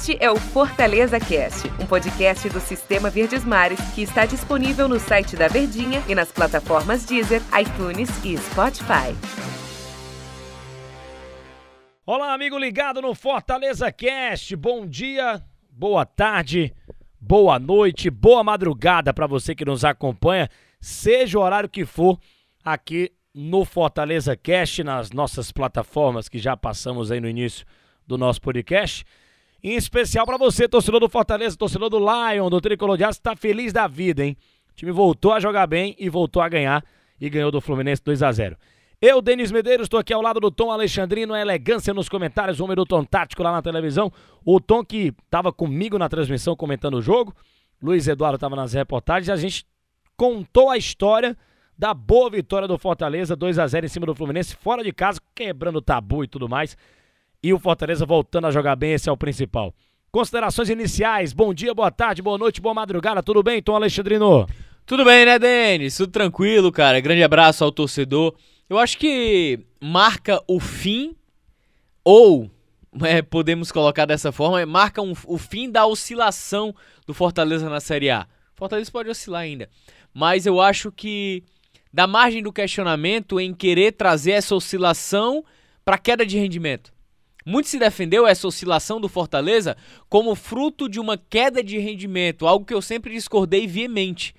Este é o Fortaleza Cast, um podcast do Sistema Verdes Mares que está disponível no site da Verdinha e nas plataformas Deezer, iTunes e Spotify. Olá, amigo ligado no Fortaleza Cast. Bom dia, boa tarde, boa noite, boa madrugada para você que nos acompanha, seja o horário que for, aqui no Fortaleza Cast, nas nossas plataformas que já passamos aí no início do nosso podcast. Em especial para você, torcedor do Fortaleza, torcedor do Lion, do Tricolor de Aço, tá feliz da vida, hein? O time voltou a jogar bem e voltou a ganhar e ganhou do Fluminense 2 a 0. Eu, Denis Medeiros, estou aqui ao lado do Tom Alexandrino, a elegância nos comentários, o homem do Tom Tático lá na televisão. O Tom que estava comigo na transmissão comentando o jogo, Luiz Eduardo estava nas reportagens, a gente contou a história da boa vitória do Fortaleza, 2 a 0 em cima do Fluminense, fora de casa, quebrando tabu e tudo mais e o Fortaleza voltando a jogar bem, esse é o principal. Considerações iniciais, bom dia, boa tarde, boa noite, boa madrugada, tudo bem, Tom Alexandrino? Tudo bem, né, Denis? Tudo tranquilo, cara. Grande abraço ao torcedor. Eu acho que marca o fim, ou é, podemos colocar dessa forma, marca um, o fim da oscilação do Fortaleza na Série A. Fortaleza pode oscilar ainda, mas eu acho que da margem do questionamento em querer trazer essa oscilação para queda de rendimento. Muito se defendeu essa oscilação do Fortaleza como fruto de uma queda de rendimento, algo que eu sempre discordei veemente.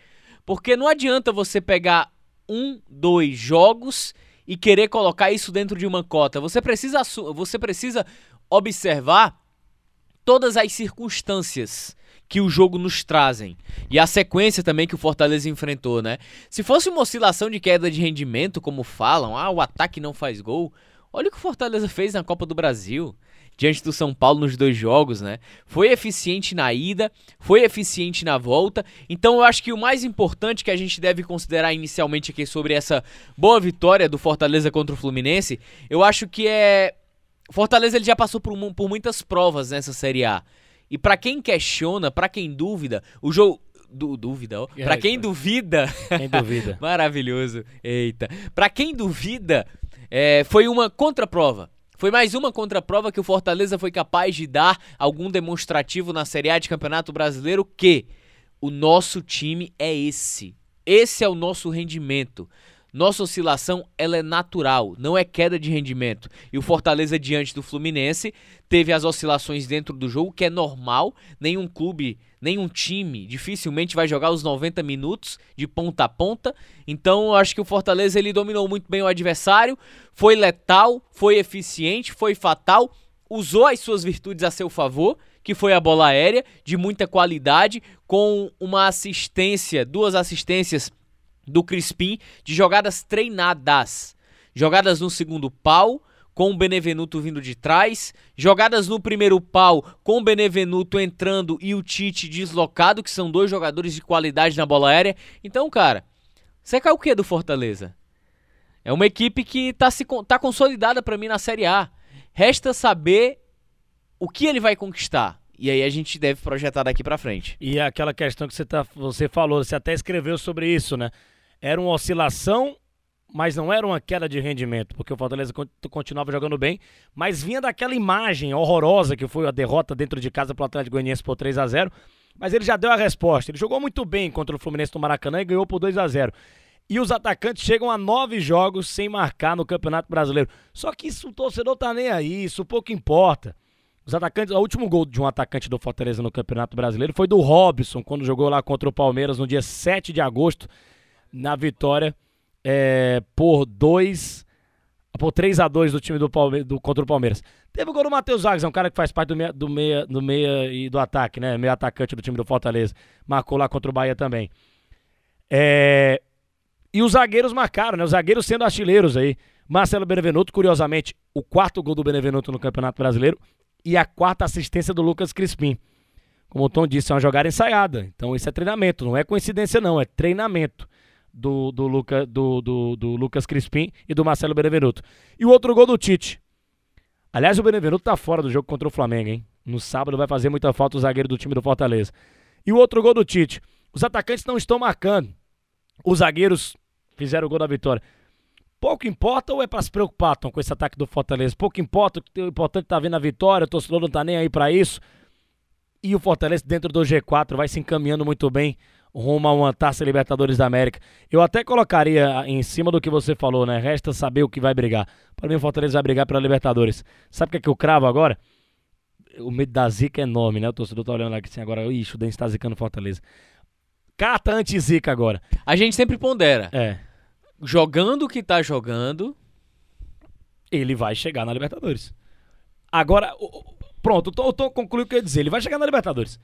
Porque não adianta você pegar um, dois jogos e querer colocar isso dentro de uma cota. Você precisa, você precisa observar todas as circunstâncias que o jogo nos trazem. E a sequência também que o Fortaleza enfrentou, né? Se fosse uma oscilação de queda de rendimento, como falam, ah, o ataque não faz gol, Olha o que o Fortaleza fez na Copa do Brasil, diante do São Paulo nos dois jogos, né? Foi eficiente na ida, foi eficiente na volta. Então eu acho que o mais importante que a gente deve considerar inicialmente aqui sobre essa boa vitória do Fortaleza contra o Fluminense, eu acho que é Fortaleza ele já passou por, por muitas provas nessa Série A. E para quem questiona, para quem duvida, o jogo Du, dúvida, ó. Pra quem duvida. Quem duvida. maravilhoso. Eita. Pra quem duvida, é, foi uma contraprova. Foi mais uma contraprova que o Fortaleza foi capaz de dar algum demonstrativo na Série A de Campeonato Brasileiro que o nosso time é esse. Esse é o nosso rendimento. Nossa oscilação ela é natural, não é queda de rendimento. E o Fortaleza diante do Fluminense teve as oscilações dentro do jogo, que é normal. Nenhum clube, nenhum time dificilmente vai jogar os 90 minutos de ponta a ponta. Então, eu acho que o Fortaleza ele dominou muito bem o adversário, foi letal, foi eficiente, foi fatal, usou as suas virtudes a seu favor que foi a bola aérea, de muita qualidade, com uma assistência, duas assistências do Crispim de jogadas treinadas. Jogadas no segundo pau, com o Benevenuto vindo de trás, jogadas no primeiro pau, com o Benevenuto entrando e o Tite deslocado, que são dois jogadores de qualidade na bola aérea. Então, cara, você quer o que do Fortaleza? É uma equipe que tá, se, tá consolidada para mim na Série A. Resta saber o que ele vai conquistar. E aí a gente deve projetar daqui para frente. E aquela questão que você, tá, você falou, você até escreveu sobre isso, né? Era uma oscilação, mas não era uma queda de rendimento, porque o Fortaleza continuava jogando bem, mas vinha daquela imagem horrorosa que foi a derrota dentro de casa para o Atlético Goianiense por 3 a 0 mas ele já deu a resposta. Ele jogou muito bem contra o Fluminense no Maracanã e ganhou por 2 a 0 e os atacantes chegam a nove jogos sem marcar no Campeonato Brasileiro. Só que isso o torcedor tá nem aí, isso pouco importa. Os atacantes, o último gol de um atacante do Fortaleza no Campeonato Brasileiro foi do Robson, quando jogou lá contra o Palmeiras no dia 7 de agosto na vitória é, por 2 por 3 a 2 do time do, Palme do contra o Palmeiras. Teve o gol do Matheus Vargas, é um cara que faz parte do meia, do meia, do meia e do ataque, né? Meio atacante do time do Fortaleza. Marcou lá contra o Bahia também. É, e os zagueiros marcaram, né? Os zagueiros sendo artilheiros aí. Marcelo Benevenuto, curiosamente, o quarto gol do Benevenuto no Campeonato Brasileiro e a quarta assistência do Lucas Crispim. Como o Tom disse, é uma jogada ensaiada. Então isso é treinamento, não é coincidência não, é treinamento do, do, Luca, do, do, do Lucas Crispim e do Marcelo Benevenuto. E o outro gol do Tite. Aliás, o Benevenuto tá fora do jogo contra o Flamengo, hein? No sábado vai fazer muita falta o zagueiro do time do Fortaleza. E o outro gol do Tite. Os atacantes não estão marcando. Os zagueiros fizeram o gol da vitória. Pouco importa ou é para se preocupar, Tom, com esse ataque do Fortaleza? Pouco importa, o importante tá vendo a vitória, o torcedor não tá nem aí para isso. E o Fortaleza, dentro do G4, vai se encaminhando muito bem rumo a uma Taça Libertadores da América. Eu até colocaria em cima do que você falou, né? Resta saber o que vai brigar. Para mim, o Fortaleza vai brigar pela Libertadores. Sabe o que, é que eu cravo agora? O medo da zica é enorme, né? O torcedor tá olhando aqui assim agora. Ixi, o Dente tá zicando Fortaleza. Carta anti-zica agora. A gente sempre pondera. É. Jogando o que tá jogando. Ele vai chegar na Libertadores. Agora, pronto, eu tô concluindo o que eu ia dizer. Ele vai chegar na Libertadores.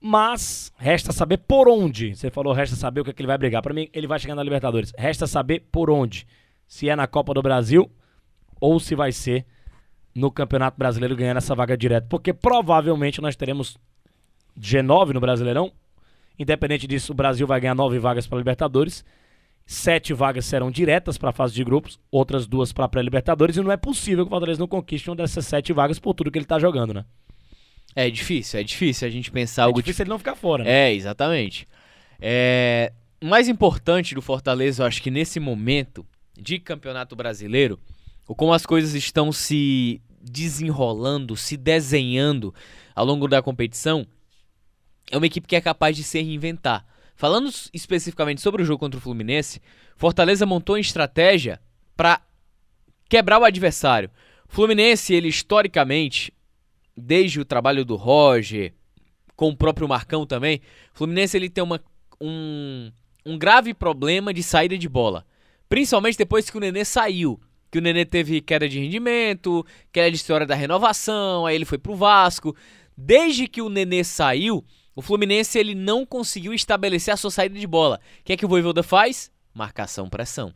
Mas resta saber por onde. Você falou, resta saber o que, é que ele vai brigar. Para mim, ele vai chegar na Libertadores. Resta saber por onde. Se é na Copa do Brasil ou se vai ser no Campeonato Brasileiro ganhando essa vaga direto. Porque provavelmente nós teremos G9 no Brasileirão. Independente disso, o Brasil vai ganhar nove vagas para Libertadores. Sete vagas serão diretas para a fase de grupos, outras duas para pré-Libertadores. E não é possível que o Fortaleza não conquiste uma dessas sete vagas por tudo que ele está jogando, né? É difícil, é difícil a gente pensar É algo difícil ele não ficar fora, né? É, exatamente. É, o mais importante do Fortaleza, eu acho que nesse momento de campeonato brasileiro, o como as coisas estão se desenrolando, se desenhando ao longo da competição, é uma equipe que é capaz de se reinventar. Falando especificamente sobre o jogo contra o Fluminense, Fortaleza montou uma estratégia para quebrar o adversário. Fluminense, ele historicamente, desde o trabalho do Roger, com o próprio Marcão também, o Fluminense ele tem uma, um, um grave problema de saída de bola. Principalmente depois que o Nenê saiu. Que o Nenê teve queda de rendimento, queda de história da renovação, aí ele foi pro Vasco. Desde que o Nenê saiu, o Fluminense ele não conseguiu estabelecer a sua saída de bola. O que é que o Voivoda faz? Marcação, pressão.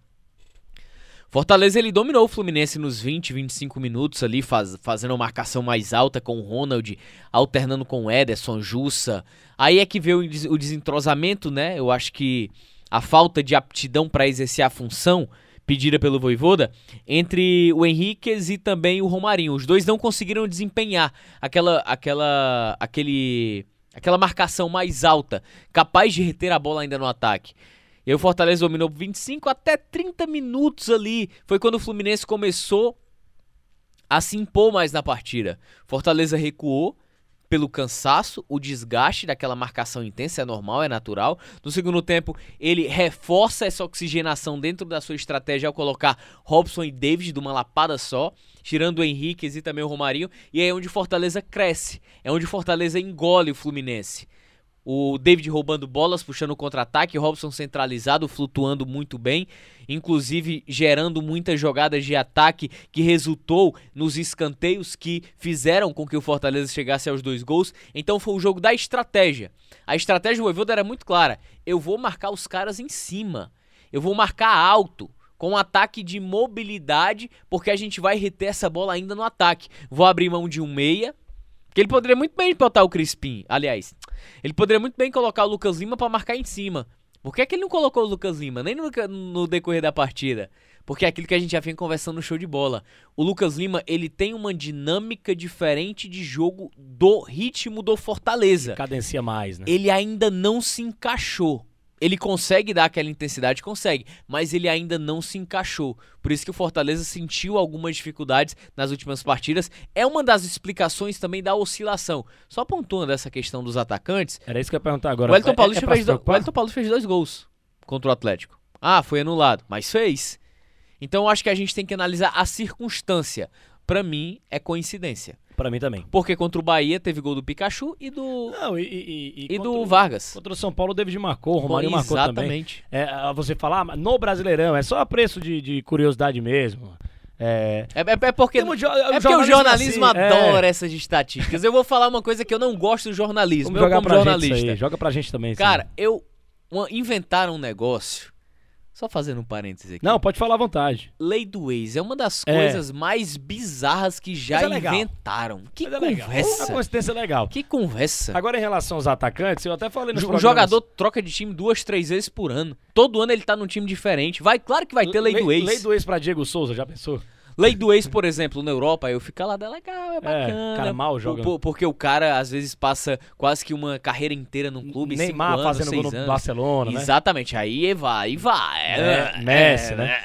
Fortaleza ele dominou o Fluminense nos 20, 25 minutos ali, faz, fazendo uma marcação mais alta com o Ronald, alternando com o Ederson, Jussa. Aí é que veio o desentrosamento, né? Eu acho que a falta de aptidão para exercer a função pedida pelo Voivoda entre o Henriquez e também o Romarinho. Os dois não conseguiram desempenhar aquela aquela aquele aquela marcação mais alta, capaz de reter a bola ainda no ataque. E aí o Fortaleza dominou 25 até 30 minutos ali. Foi quando o Fluminense começou a se impor mais na partida. Fortaleza recuou pelo cansaço, o desgaste daquela marcação intensa, é normal, é natural. No segundo tempo, ele reforça essa oxigenação dentro da sua estratégia ao colocar Robson e David de uma lapada só, tirando o Henrique e também o Romarinho. E é onde Fortaleza cresce, é onde Fortaleza engole o Fluminense. O David roubando bolas, puxando contra-ataque, Robson centralizado, flutuando muito bem, inclusive gerando muitas jogadas de ataque que resultou nos escanteios que fizeram com que o Fortaleza chegasse aos dois gols. Então foi o jogo da estratégia. A estratégia do Voivoda era muito clara: eu vou marcar os caras em cima, eu vou marcar alto com um ataque de mobilidade, porque a gente vai reter essa bola ainda no ataque. Vou abrir mão de um meia, que ele poderia muito bem botar o Crispim, aliás. Ele poderia muito bem colocar o Lucas Lima para marcar em cima. Por que, é que ele não colocou o Lucas Lima? Nem no, no, decorrer da partida. Porque é aquilo que a gente já vem conversando no show de bola. O Lucas Lima, ele tem uma dinâmica diferente de jogo do ritmo do Fortaleza. Cadencia mais, né? Ele ainda não se encaixou. Ele consegue dar aquela intensidade, consegue, mas ele ainda não se encaixou. Por isso que o Fortaleza sentiu algumas dificuldades nas últimas partidas. É uma das explicações também da oscilação. Só pontuando essa questão dos atacantes. Era isso que eu ia perguntar agora. O Elton Paulo, é, é fez, do... o Elton Paulo fez dois gols contra o Atlético. Ah, foi anulado, mas fez. Então eu acho que a gente tem que analisar a circunstância. Para mim, é coincidência. Para mim também. Porque contra o Bahia teve gol do Pikachu e do. Não, e, e, e, e do Vargas. Contra o São Paulo, o David marcou, o Romário Bom, marcou exatamente. também. É, você falar ah, no Brasileirão, é só a preço de, de curiosidade mesmo. É, é, é porque, é porque o jornalismo assim, adora é. essas estatísticas. Eu vou falar uma coisa que eu não gosto do jornalismo. Vamos eu jogar como pra jornalista. Gente aí, joga pra gente também. Cara, eu uma, inventaram um negócio só fazendo um parêntese aqui. Não, pode falar à vontade. Lei do ex é uma das é. coisas mais bizarras que já é inventaram. Que Mas conversa. É uma coincidência legal. Que conversa. Agora, em relação aos atacantes, eu até falei no O jogador troca de time duas, três vezes por ano. Todo ano ele tá num time diferente. Vai, claro que vai ter lei, lei do ex. Lei do ex pra Diego Souza, já pensou? Lei do ex, por exemplo, na Europa, eu fico lá, é legal, é bacana. É, cara mal joga. Por, porque o cara, às vezes, passa quase que uma carreira inteira num clube, Neymar cinco anos, fazendo gol no anos. Barcelona, né? Exatamente, aí vai, vai. É, Messi, né?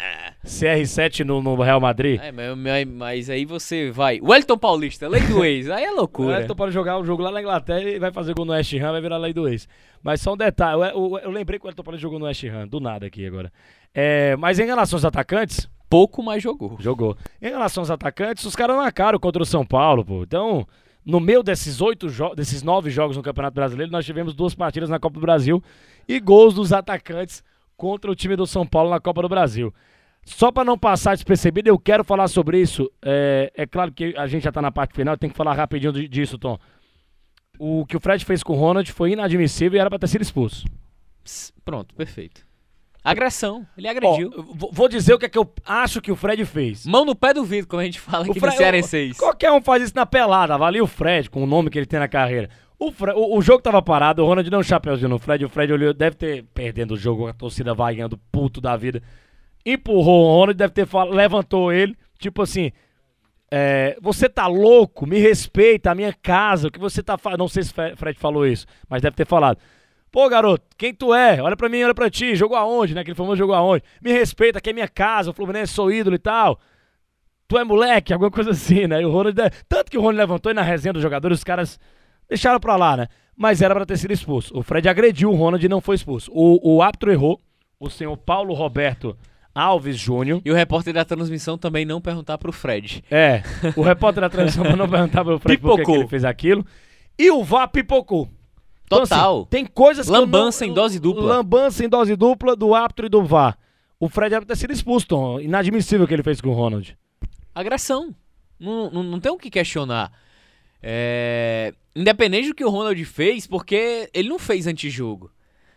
CR7 no, no Real Madrid. É, mas, mas- aí você vai. Wellington Paulista, lei do ex. Aí é O loucura. Elton pode jogar o jogo lá na Inglaterra e vai fazer gol no West Ham, vai virar lei do ex. Mas só um detalhe, eu, eu- eu lembrei que o Elton Paulista jogou no West Ham, do nada aqui agora. É, mas em relação aos atacantes, Pouco mais jogou. jogou. Em relação aos atacantes, os caras marcaram contra o São Paulo, pô. Então, no meio desses oito jogos, desses nove jogos no Campeonato Brasileiro, nós tivemos duas partidas na Copa do Brasil e gols dos atacantes contra o time do São Paulo na Copa do Brasil. Só para não passar despercebido, eu quero falar sobre isso. É, é claro que a gente já tá na parte final, tem que falar rapidinho di- disso, Tom. O que o Fred fez com o Ronald foi inadmissível e era para ter sido expulso. Pronto, perfeito. Agressão. Ele Ó, agrediu. eu vou- dizer o que é que eu acho que o Fred fez. Mão no pé do vidro, como a gente fala aqui no Fred- Cearenseis. Qualquer um faz isso na pelada. Avalia o Fred com o nome que ele tem na carreira. O, o, o jogo tava parado, o Ronald deu um chapéuzinho no Fred. O Fred olhou, deve ter perdendo o jogo, a torcida vaiando, puto da vida. Empurrou o Ronald, deve ter levantou ele. Tipo assim, é, você tá louco? Me respeita, a minha casa, o que você tá fazendo? Não sei se Fre- Fred falou isso, mas deve ter falado. Pô, garoto, quem tu é? Olha pra mim, olha pra ti. Jogou aonde, né? Aquele famoso jogou aonde? Me respeita, aqui é minha casa, o Fluminense sou ídolo e tal tu é moleque, alguma coisa assim, né? E o Ronald, tanto que o Ronald levantou e na resenha dos jogadores, os caras deixaram pra lá, né? Mas era pra ter sido expulso. O Fred agrediu o Ronald e não foi expulso. O, o árbitro errou, o senhor Paulo Roberto Alves Júnior. E o repórter da transmissão também não perguntar pro Fred. É, o repórter da transmissão não perguntar pro Fred por que que ele fez aquilo. E o VAR pipocou. Então, assim, Total. tem coisas Lambança não- em dose dupla. Lambança em dose dupla do árbitro e do VAR. O Fred pra ter sido expulso, Tom. Inadmissível o que ele fez com o Ronald. Agressão. Não, não, não tem o que questionar. É, Independente do que o Ronald fez, porque ele não fez antijogo.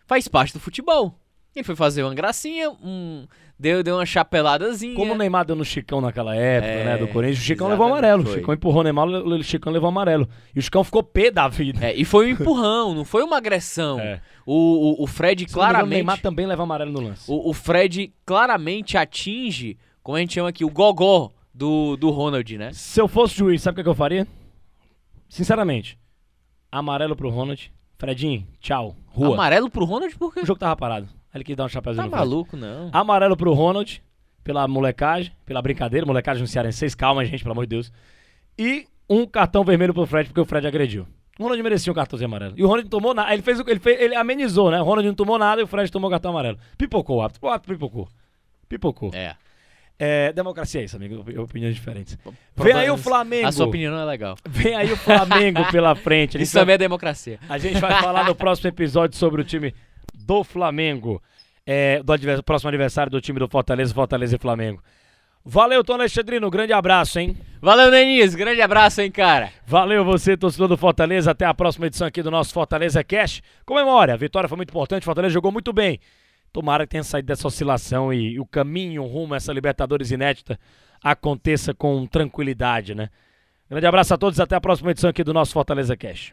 Faz parte do futebol. Ele foi fazer uma gracinha, um... deu, deu uma chapeladazinha. Como o Neymar deu no Chicão naquela época, É, né, do Corinthians, o Chicão levou amarelo. O foi. Chicão empurrou o Neymar, o Chicão levou amarelo. E o Chicão ficou pé da vida. É, e foi um empurrão, não foi uma agressão. É. O, o, o Fred Se me engano, O claramente. Neymar também leva amarelo no lance. O, o Fred claramente atinge, como a gente chama aqui, o gogó do, do Ronald, né? Se eu fosse juiz, sabe o que, que eu faria? Sinceramente, amarelo pro Ronald. Fredinho, tchau. Rua. Amarelo pro Ronald por quê? O jogo tava parado. Ele quis dar um chapéuzinho Tá maluco, não. Amarelo pro Ronald, pela molecagem, pela brincadeira, molecagem no Cearense. Calma, gente, pelo amor de Deus. E um cartão vermelho pro Fred, porque o Fred agrediu. O Ronald merecia um cartãozinho amarelo. E o Ronald não tomou nada. Ele fez o ele, fez, ele amenizou, né? O Ronald não tomou nada e o Fred tomou o cartão amarelo. Pipocou o árbitro. O árbitro pipocou. Pipocou. É. É, democracia é isso, amigo. Op- Opiniões diferentes. Vem aí o Flamengo. A sua opinião não é legal. Vem aí o Flamengo pela frente. Isso também é democracia. a gente vai falar no próximo episódio sobre o time do Flamengo. É, do próximo aniversário do time do Fortaleza, Fortaleza e Flamengo. Valeu, Tom Alexandrino. Grande abraço, hein? Valeu, Neninhas. Grande abraço, hein, cara. Valeu você, torcedor do Fortaleza. Até a próxima edição aqui do nosso Fortaleza Cash. Comemore, a vitória foi muito importante. Fortaleza jogou muito bem. Tomara que tenha saído dessa oscilação e o caminho rumo a essa Libertadores inédita aconteça com tranquilidade, né? Grande abraço a todos. Até a próxima edição aqui do nosso Fortaleza Cash.